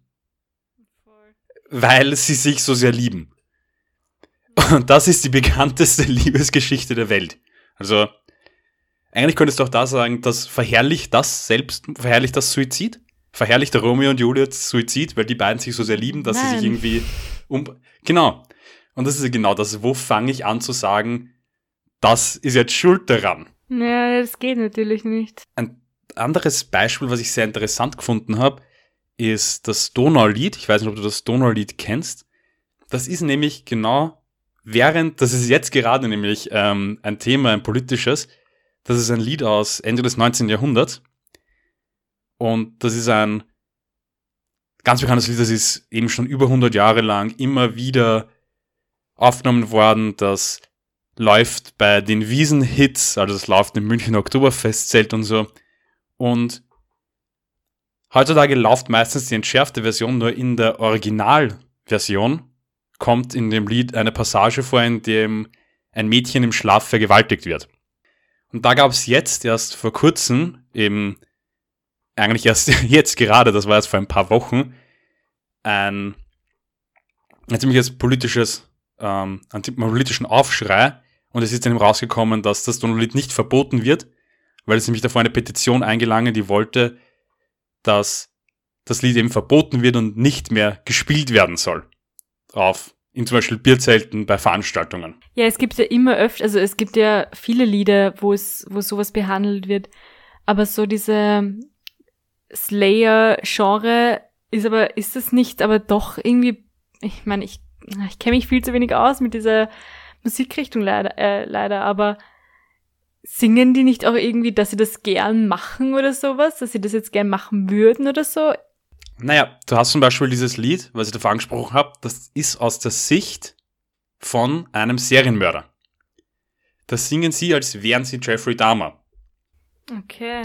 weil sie sich so sehr lieben. Und das ist die bekannteste Liebesgeschichte der Welt. Also, eigentlich könntest du auch da sagen, das verherrlicht das selbst, verherrlicht das Suizid? Verherrlicht der Romeo und Juliet Suizid, weil die beiden sich so sehr lieben, dass sie Nein. sich irgendwie um. Genau. Und das ist genau das. Wo fange ich an zu sagen, das ist jetzt schuld daran? ja, das geht natürlich nicht. Ein anderes Beispiel, was ich sehr interessant gefunden habe, ist das Donaulied. Ich weiß nicht, ob du das Donaulied kennst. Das ist nämlich genau während, das ist jetzt gerade nämlich ähm, ein Thema, ein politisches. Das ist ein Lied aus Ende des 19. Jahrhunderts. Und das ist ein ganz bekanntes Lied, das ist eben schon über 100 Jahre lang immer wieder aufgenommen worden. Das läuft bei den Wiesenhits, also das läuft im München Oktoberfestzelt und so. Und heutzutage läuft meistens die entschärfte Version, nur in der Originalversion kommt in dem Lied eine Passage vor, in dem ein Mädchen im Schlaf vergewaltigt wird. Und da gab es jetzt erst vor kurzem, eben eigentlich erst jetzt gerade, das war erst vor ein paar Wochen, ein, ein ziemliches politisches, ähm, einen politischen Aufschrei. Und es ist dann rausgekommen, dass das Donald nicht verboten wird, weil es nämlich davor eine Petition eingelangen, die wollte, dass das Lied eben verboten wird und nicht mehr gespielt werden soll. Auf in zum Beispiel Bierzelten bei Veranstaltungen. Ja, es gibt ja immer öfter, also es gibt ja viele Lieder, wo es, wo sowas behandelt wird. Aber so diese Slayer-Genre ist aber, ist es nicht, aber doch irgendwie, ich meine, ich, ich kenne mich viel zu wenig aus mit dieser Musikrichtung leider, äh, leider, aber singen die nicht auch irgendwie, dass sie das gern machen oder sowas, dass sie das jetzt gern machen würden oder so? Naja, du hast zum Beispiel dieses Lied, was ich davor angesprochen habe, das ist aus der Sicht von einem Serienmörder. Das singen sie, als wären sie Jeffrey Dahmer. Okay.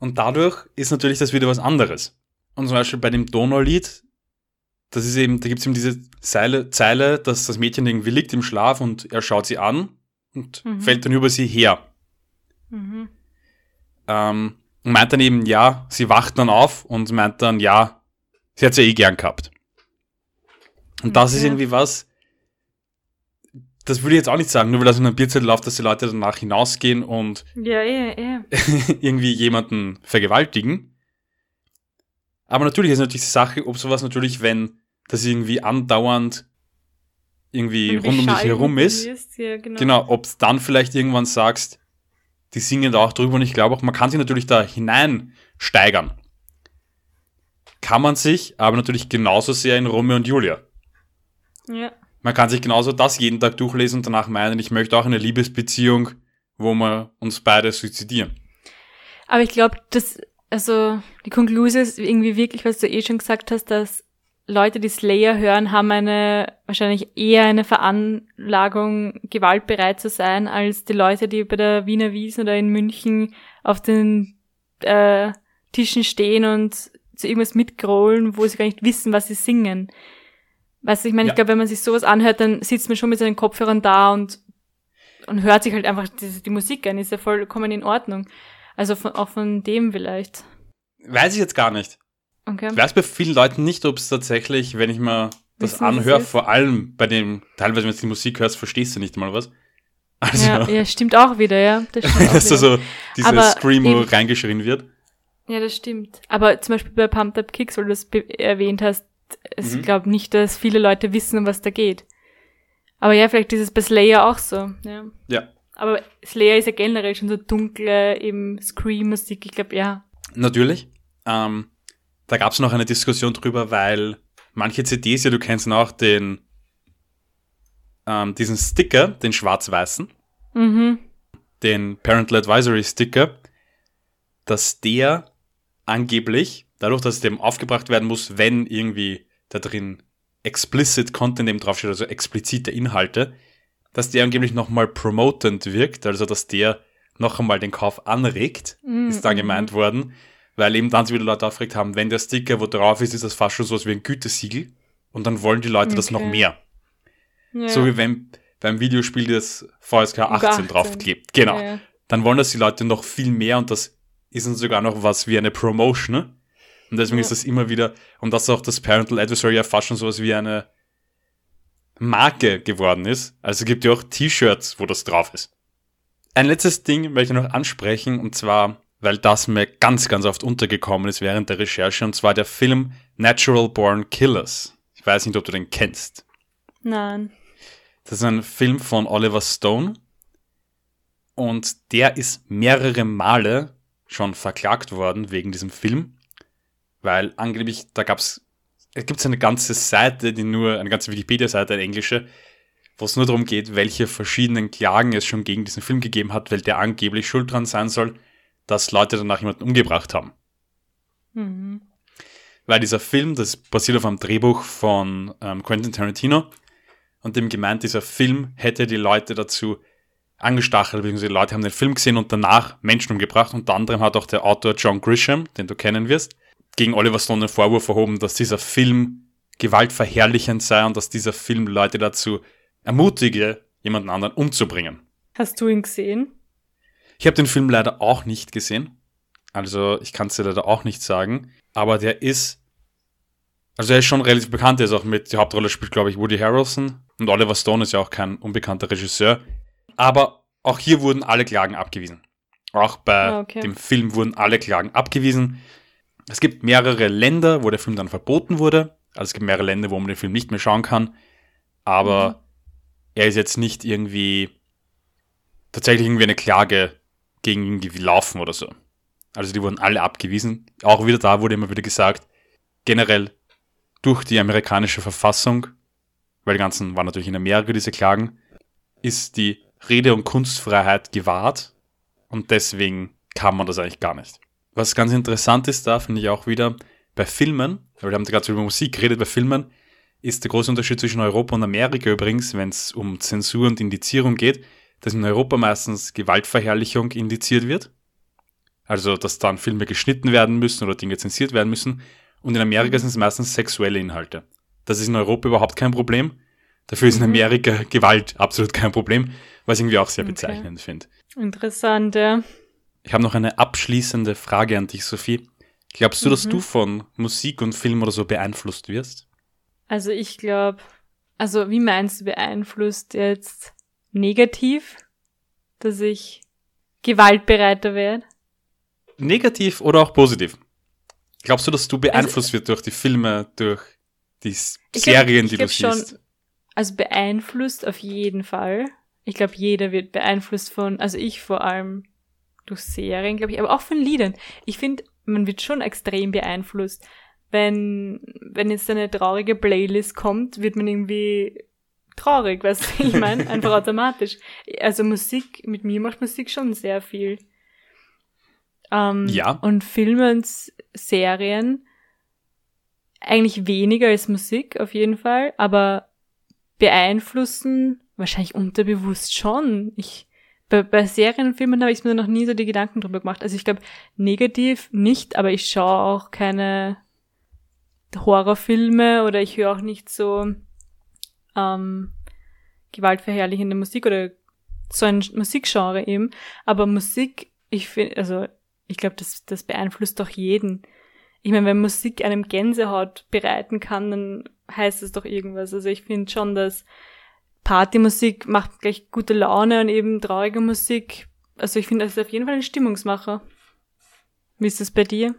Und dadurch ist natürlich das wieder was anderes. Und zum Beispiel bei dem Donau-Lied, das ist eben, da gibt es eben diese Zeile, Zeile, dass das Mädchen irgendwie liegt im Schlaf und er schaut sie an und mhm. fällt dann über sie her. Mhm. Ähm, und meint dann eben, ja, sie wacht dann auf und meint dann, ja, Sie hat es ja eh gern gehabt. Und das ist irgendwie was, das würde ich jetzt auch nicht sagen, nur weil das in einem Bierzettel läuft, dass die Leute danach hinausgehen und ja, ja, ja. irgendwie jemanden vergewaltigen. Aber natürlich ist natürlich die Sache, ob sowas natürlich, wenn das irgendwie andauernd irgendwie rund um dich herum ist, ist genau, genau ob dann vielleicht irgendwann sagst, die singen da auch drüber und ich glaube auch, man kann sich natürlich da hineinsteigern kann man sich aber natürlich genauso sehr in Romeo und Julia. Ja. Man kann sich genauso das jeden Tag durchlesen und danach meinen, ich möchte auch eine Liebesbeziehung, wo wir uns beide suizidieren. Aber ich glaube, dass, also die Konklusion ist irgendwie wirklich, was du eh schon gesagt hast, dass Leute, die Slayer hören, haben eine, wahrscheinlich eher eine Veranlagung, gewaltbereit zu sein, als die Leute, die bei der Wiener Wiesen oder in München auf den äh, Tischen stehen und zu irgendwas mitgrollen, wo sie gar nicht wissen, was sie singen. Weißt du, ich meine, ja. ich glaube, wenn man sich sowas anhört, dann sitzt man schon mit seinen Kopfhörern da und, und hört sich halt einfach die, die Musik an, ist ja vollkommen in Ordnung. Also von, auch von dem vielleicht. Weiß ich jetzt gar nicht. Okay. Ich weiß bei vielen Leuten nicht, ob es tatsächlich, wenn ich mal das Wissen, anhöre, vor allem bei dem, teilweise wenn du die Musik hörst, verstehst du nicht mal was. Also, ja, ja, stimmt auch wieder, ja. Das stimmt auch wieder. so dieses Scream, wo reingeschrien wird. Ja, das stimmt. Aber zum Beispiel bei Pumped Up Kicks, weil du das erwähnt hast, ich mhm. glaube nicht, dass viele Leute wissen, um was da geht. Aber ja, vielleicht ist es bei Slayer auch so. Ja. ja. Aber Slayer ist ja generell schon so dunkle, eben Scream-Musik, ich glaube, ja. Natürlich. Ähm, da gab es noch eine Diskussion drüber, weil manche CDs, ja, du kennst auch den, ähm, diesen Sticker, den schwarz-weißen, mhm. den Parental Advisory Sticker, dass der angeblich, dadurch, dass es dem aufgebracht werden muss, wenn irgendwie da drin explicit Content eben draufsteht, also explizite Inhalte, dass der angeblich nochmal promotend wirkt, also dass der noch einmal den Kauf anregt, mm, ist da gemeint worden, weil eben dann wieder Leute aufgeregt haben, wenn der Sticker wo drauf ist, ist das fast schon so wie ein Gütesiegel und dann wollen die Leute okay. das noch mehr. Ja. So wie wenn beim Videospiel das VSK 18, 18. draufklebt. Genau. Ja. Dann wollen das die Leute noch viel mehr und das ist uns sogar noch was wie eine Promotion. Und deswegen ja. ist das immer wieder, und dass auch das Parental Adversary ja fast schon sowas wie eine Marke geworden ist. Also es gibt ja auch T-Shirts, wo das drauf ist. Ein letztes Ding möchte ich noch ansprechen, und zwar, weil das mir ganz, ganz oft untergekommen ist während der Recherche, und zwar der Film Natural Born Killers. Ich weiß nicht, ob du den kennst. Nein. Das ist ein Film von Oliver Stone. Und der ist mehrere Male schon verklagt worden wegen diesem Film, weil angeblich, da gab's, es gibt eine ganze Seite, die nur, eine ganze Wikipedia-Seite, eine englische, wo es nur darum geht, welche verschiedenen Klagen es schon gegen diesen Film gegeben hat, weil der angeblich schuld dran sein soll, dass Leute danach jemanden umgebracht haben. Mhm. Weil dieser Film, das basiert auf einem Drehbuch von ähm, Quentin Tarantino und dem gemeint, dieser Film hätte die Leute dazu angestachelt, beziehungsweise Leute haben den Film gesehen und danach Menschen umgebracht. Unter anderem hat auch der Autor John Grisham, den du kennen wirst, gegen Oliver Stone den Vorwurf erhoben, dass dieser Film gewaltverherrlichend sei und dass dieser Film Leute dazu ermutige, jemanden anderen umzubringen. Hast du ihn gesehen? Ich habe den Film leider auch nicht gesehen. Also ich kann es dir leider auch nicht sagen. Aber der ist, also er ist schon relativ bekannt. Er ist auch mit, die Hauptrolle spielt, glaube ich, Woody Harrelson. Und Oliver Stone ist ja auch kein unbekannter Regisseur. Aber auch hier wurden alle Klagen abgewiesen. Auch bei ah, okay. dem Film wurden alle Klagen abgewiesen. Es gibt mehrere Länder, wo der Film dann verboten wurde. Also es gibt mehrere Länder, wo man den Film nicht mehr schauen kann. Aber mhm. er ist jetzt nicht irgendwie tatsächlich irgendwie eine Klage gegen ihn gelaufen oder so. Also die wurden alle abgewiesen. Auch wieder da wurde immer wieder gesagt, generell durch die amerikanische Verfassung, weil die ganzen waren natürlich in Amerika diese Klagen, ist die Rede- und Kunstfreiheit gewahrt und deswegen kann man das eigentlich gar nicht. Was ganz interessant ist da, finde ich auch wieder, bei Filmen, weil wir haben gerade über Musik geredet, bei Filmen ist der große Unterschied zwischen Europa und Amerika übrigens, wenn es um Zensur und Indizierung geht, dass in Europa meistens Gewaltverherrlichung indiziert wird. Also, dass dann Filme geschnitten werden müssen oder Dinge zensiert werden müssen. Und in Amerika sind es meistens sexuelle Inhalte. Das ist in Europa überhaupt kein Problem. Dafür ist in mhm. Amerika Gewalt absolut kein Problem, was ich irgendwie auch sehr bezeichnend okay. finde. Interessant, ja. Ich habe noch eine abschließende Frage an dich, Sophie. Glaubst du, mhm. dass du von Musik und Film oder so beeinflusst wirst? Also ich glaube, also wie meinst du beeinflusst jetzt negativ, dass ich gewaltbereiter werde? Negativ oder auch positiv? Glaubst du, dass du beeinflusst also, wirst durch die Filme, durch die Serien, glaub, die du siehst? Schon, also beeinflusst auf jeden Fall. Ich glaube, jeder wird beeinflusst von, also ich vor allem durch Serien, glaube ich, aber auch von Liedern. Ich finde, man wird schon extrem beeinflusst. Wenn, wenn jetzt eine traurige Playlist kommt, wird man irgendwie traurig, weißt du, ich meine, einfach automatisch. Also Musik, mit mir macht Musik schon sehr viel. Ähm, ja. Und Filme und Serien eigentlich weniger als Musik auf jeden Fall, aber beeinflussen wahrscheinlich unterbewusst schon. Ich bei, bei Serien und Filmen habe ich mir noch nie so die Gedanken drüber gemacht. Also ich glaube negativ nicht, aber ich schaue auch keine Horrorfilme oder ich höre auch nicht so ähm, gewaltverherrlichende Musik oder so ein Musikgenre eben. Aber Musik, ich finde, also ich glaube, das, das beeinflusst doch jeden. Ich meine, wenn Musik einem Gänsehaut bereiten kann, dann heißt es doch irgendwas. Also ich finde schon, dass Partymusik macht gleich gute Laune und eben traurige Musik. Also ich finde, das ist auf jeden Fall ein Stimmungsmacher. Wie ist das bei dir?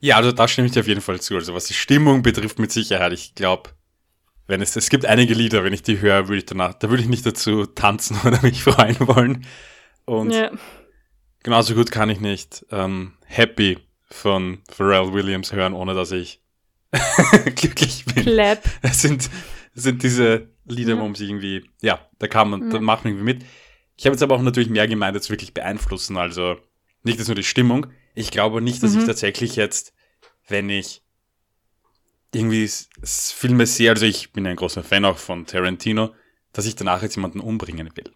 Ja, also da stimme ich dir auf jeden Fall zu. Also was die Stimmung betrifft, mit Sicherheit. Ich glaube, wenn es, es gibt einige Lieder, wenn ich die höre, würde ich danach, da würde ich nicht dazu tanzen oder mich freuen wollen. Und ja. genauso gut kann ich nicht ähm, Happy von Pharrell Williams hören, ohne dass ich glücklich bin. Clap. Es sind, es sind diese Lieder, ja. wo man sich irgendwie, ja, da kann man, ja. da macht man irgendwie mit. Ich habe jetzt aber auch natürlich mehr gemeint, als wirklich beeinflussen. Also nicht jetzt nur die Stimmung. Ich glaube nicht, dass mhm. ich tatsächlich jetzt, wenn ich irgendwie Filme sehe, also ich bin ein großer Fan auch von Tarantino, dass ich danach jetzt jemanden umbringen will.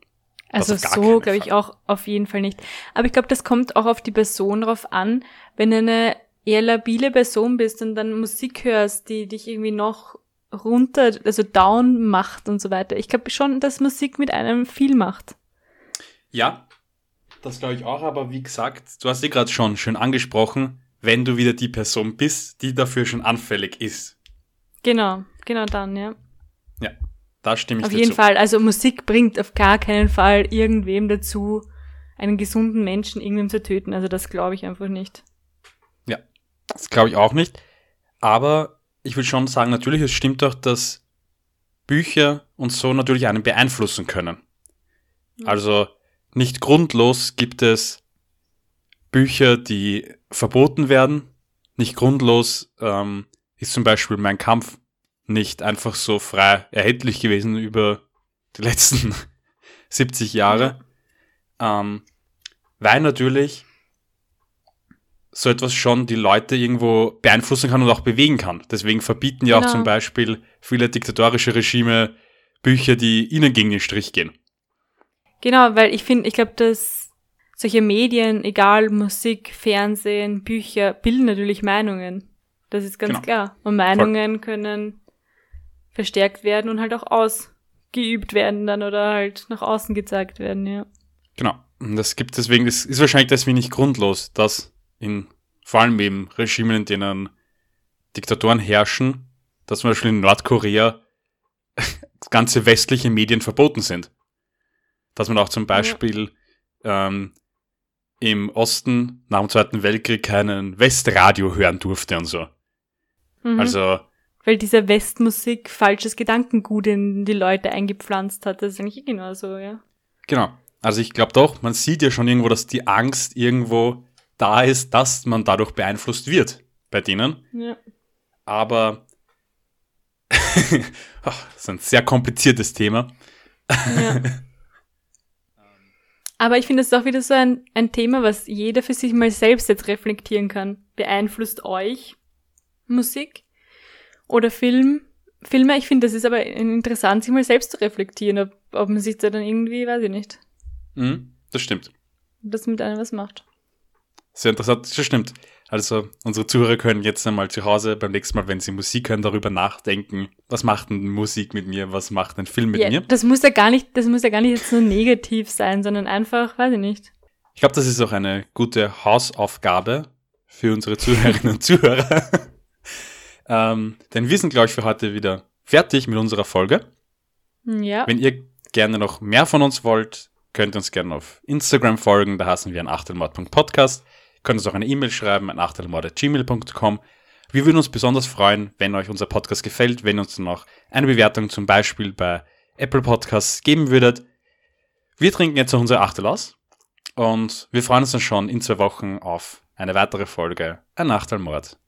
Also so glaube ich auch auf jeden Fall nicht. Aber ich glaube, das kommt auch auf die Person drauf an. Wenn du eine eher labile Person bist und dann Musik hörst, die dich irgendwie noch runter, also down macht und so weiter. Ich glaube schon, dass Musik mit einem viel macht. Ja, das glaube ich auch, aber wie gesagt, du hast sie gerade schon schön angesprochen, wenn du wieder die Person bist, die dafür schon anfällig ist. Genau, genau dann, ja. Ja, da stimme ich Auf jeden zu. Fall, also Musik bringt auf gar keinen Fall irgendwem dazu, einen gesunden Menschen irgendwem zu töten. Also das glaube ich einfach nicht. Ja, das glaube ich auch nicht. Aber ich würde schon sagen, natürlich, es stimmt doch, dass Bücher und so natürlich einen beeinflussen können. Also nicht grundlos gibt es Bücher, die verboten werden. Nicht grundlos ähm, ist zum Beispiel mein Kampf nicht einfach so frei erhältlich gewesen über die letzten 70 Jahre. Ähm, weil natürlich so etwas schon die Leute irgendwo beeinflussen kann und auch bewegen kann. Deswegen verbieten ja genau. auch zum Beispiel viele diktatorische Regime Bücher, die ihnen gegen den Strich gehen. Genau, weil ich finde, ich glaube, dass solche Medien, egal Musik, Fernsehen, Bücher, bilden natürlich Meinungen. Das ist ganz genau. klar. Und Meinungen Voll. können verstärkt werden und halt auch ausgeübt werden dann oder halt nach außen gezeigt werden, ja. Genau. Und das gibt deswegen, das ist wahrscheinlich deswegen nicht grundlos, dass in vor allem eben Regimen, in denen Diktatoren herrschen, dass zum Beispiel in Nordkorea ganze westliche Medien verboten sind. Dass man auch zum Beispiel ja. ähm, im Osten nach dem Zweiten Weltkrieg keinen Westradio hören durfte und so. Mhm. Also, Weil diese Westmusik falsches Gedankengut in die Leute eingepflanzt hat. Das ist eigentlich genau so, ja. genau. Also ich glaube doch, man sieht ja schon irgendwo, dass die Angst irgendwo da ist, dass man dadurch beeinflusst wird bei denen. ja. Aber Ach, das ist ein sehr kompliziertes Thema. Ja. Aber ich finde, das ist auch wieder so ein, ein Thema, was jeder für sich mal selbst jetzt reflektieren kann. Beeinflusst euch Musik oder Film? Filme, ich finde, das ist aber interessant, sich mal selbst zu reflektieren, ob, ob man sich da dann irgendwie, weiß ich nicht, Mhm, das stimmt. ob das mit einem was macht. Sehr interessant, das stimmt. Also unsere Zuhörer können jetzt einmal zu Hause beim nächsten Mal, wenn sie Musik hören, darüber nachdenken, was macht denn Musik mit mir, was macht ein Film mit Ja, mir. das muss ja gar nicht, das muss ja gar nicht jetzt so negativ sein, sondern einfach, weiß ich nicht. Ich glaube, das ist auch eine gute Hausaufgabe für unsere Zuhörerinnen und Zuhörer. ähm, denn wir sind, glaube ich, für heute wieder fertig mit unserer Folge. Ja. Wenn ihr gerne noch mehr von uns wollt, könnt ihr uns gerne auf Instagram folgen. Da heißen wir an achtelmord.podcast. Könnt uns auch eine E-Mail schreiben an achtelmord.gmail.com. Wir würden uns besonders freuen, wenn euch unser Podcast gefällt, wenn ihr uns noch eine Bewertung zum Beispiel bei Apple Podcasts geben würdet. Wir trinken jetzt noch unsere Achtel aus und wir freuen uns dann schon in zwei Wochen auf eine weitere Folge Ein Achtelmord.